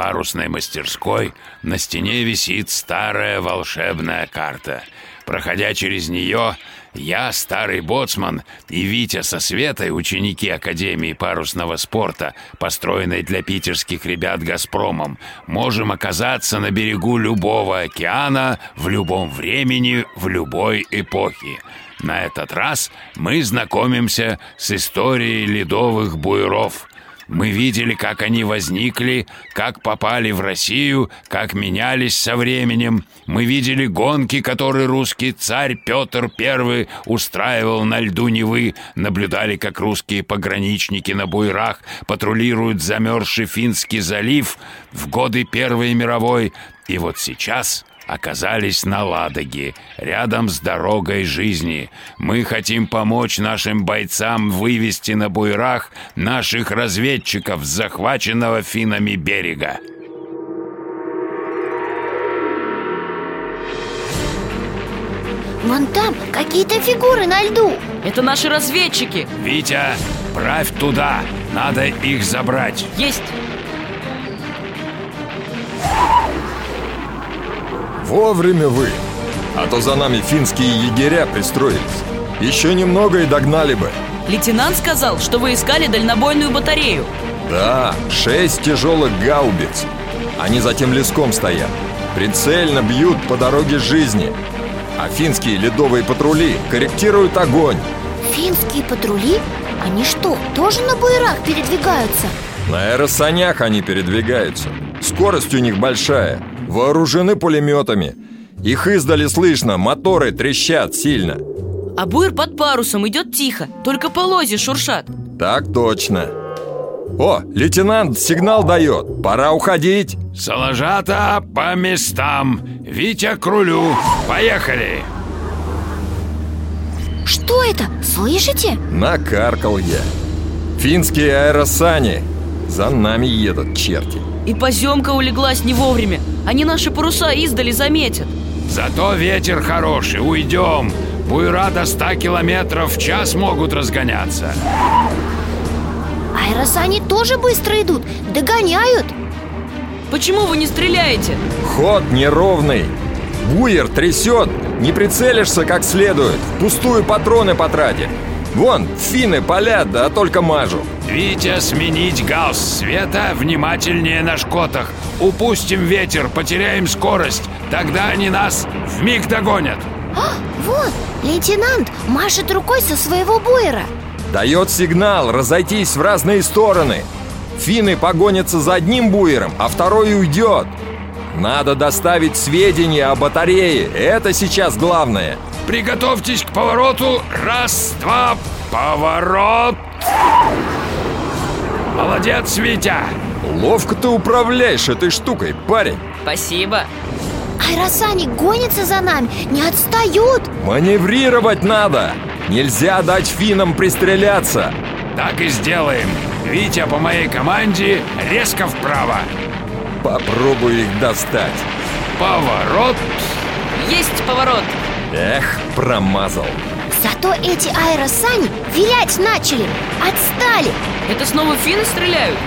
парусной мастерской на стене висит старая волшебная карта. Проходя через нее, я, старый боцман, и Витя со Светой, ученики Академии парусного спорта, построенной для питерских ребят «Газпромом», можем оказаться на берегу любого океана в любом времени, в любой эпохе. На этот раз мы знакомимся с историей ледовых буеров – мы видели, как они возникли, как попали в Россию, как менялись со временем. Мы видели гонки, которые русский царь Петр I устраивал на льду Невы. Наблюдали, как русские пограничники на буйрах патрулируют замерзший Финский залив в годы Первой мировой. И вот сейчас оказались на Ладоге, рядом с дорогой жизни. Мы хотим помочь нашим бойцам вывести на буйрах наших разведчиков с захваченного финами берега. Вон там какие-то фигуры на льду Это наши разведчики Витя, правь туда, надо их забрать. Есть Вовремя вы. А то за нами финские егеря пристроились. Еще немного и догнали бы. Лейтенант сказал, что вы искали дальнобойную батарею. Да, шесть тяжелых гаубиц. Они за тем леском стоят. Прицельно бьют по дороге жизни. А финские ледовые патрули корректируют огонь. Финские патрули? Они что, тоже на буерах передвигаются? На аэросанях они передвигаются. Скорость у них большая Вооружены пулеметами Их издали слышно, моторы трещат сильно А буер под парусом идет тихо Только полози шуршат Так точно О, лейтенант сигнал дает Пора уходить Соложата по местам. Витя к рулю. Поехали. Что это? Слышите? Накаркал я Финские аэросани За нами едут черти И поземка улеглась не вовремя Они наши паруса издали заметят. Зато ветер хороший, уйдем. Буйра до 100 километров в час могут разгоняться. Аэросани тоже быстро идут, догоняют. Почему вы не стреляете? Ход неровный. Буер трясет. Не прицелишься как следует. Пустую патроны потратит Вон, финны палят, да только мажу Витя, сменить гаусс света, внимательнее на шкотах. Упустим ветер, потеряем скорость. Тогда они нас в миг догонят. а, Вон, лейтенант машет рукой со своего буера Дает сигнал разойтись в разные стороны Финны погонятся за одним буером, а второй уйдет Надо доставить сведения о батарее Это сейчас главное Приготовьтесь к повороту. Раз, два, поворот. Молодец, Витя. Ловко ты управляешь этой штукой, парень Спасибо Аэросани гонятся за нами, не отстают Маневрировать надо Нельзя дать финнам пристреляться Так и сделаем. Витя по моей команде резко вправо. Попробую их достать Поворот. Есть поворот Эх, промазал Зато эти аэросани вилять начали Отстали Это снова финны стреляют?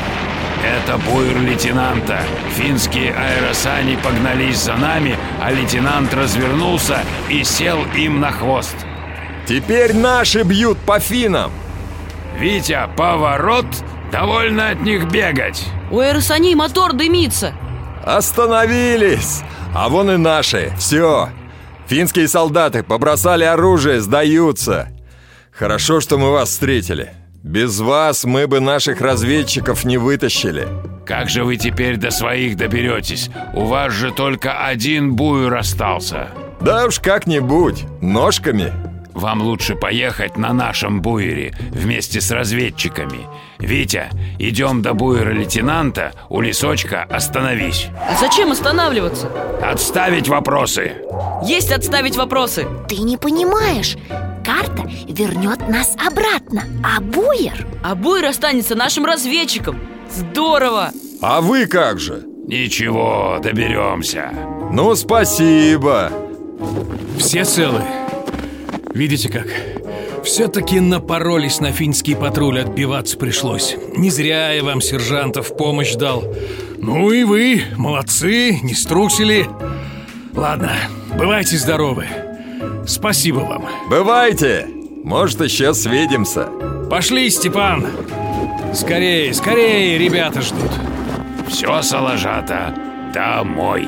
Это буйр лейтенанта. Финские аэросани погнались за нами, а лейтенант развернулся и сел им на хвост. Теперь наши бьют по финам Витя, поворот, довольно от них бегать. У аэросаней мотор дымится. Остановились! А вон и наши. Все. Финские солдаты побросали оружие, сдаются. Хорошо, что мы вас встретили. Без вас мы бы наших разведчиков не вытащили. Как же вы теперь до своих доберетесь? У вас же только один буер остался. Да уж как-нибудь, ножками. Вам лучше поехать на нашем буере вместе с разведчиками. Витя, идем до буера лейтенанта, у лесочка остановись. А зачем останавливаться? Отставить вопросы. Есть отставить вопросы. Ты не понимаешь Карта вернет нас обратно А Буер? А Буер останется нашим разведчиком Здорово! А вы как же? Ничего, доберемся Ну, спасибо Все целы? Видите как? Все-таки напоролись на финский патруль, отбиваться пришлось. Не зря я вам, сержантов, помощь дал. Ну и вы, молодцы, не струсили. Ладно, бывайте здоровы. Спасибо вам. Бывайте! Может, еще свидимся. Пошли, Степан. Скорее, скорее, ребята ждут. Все, Салажата, домой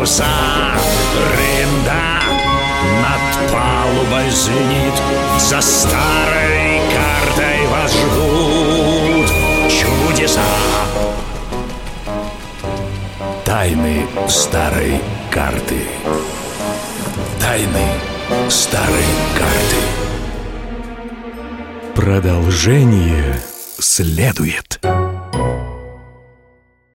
паруса Рында над палубой звенит. За старой картой вас ждут чудеса. Тайны старой карты. Тайны старой карты. Продолжение следует.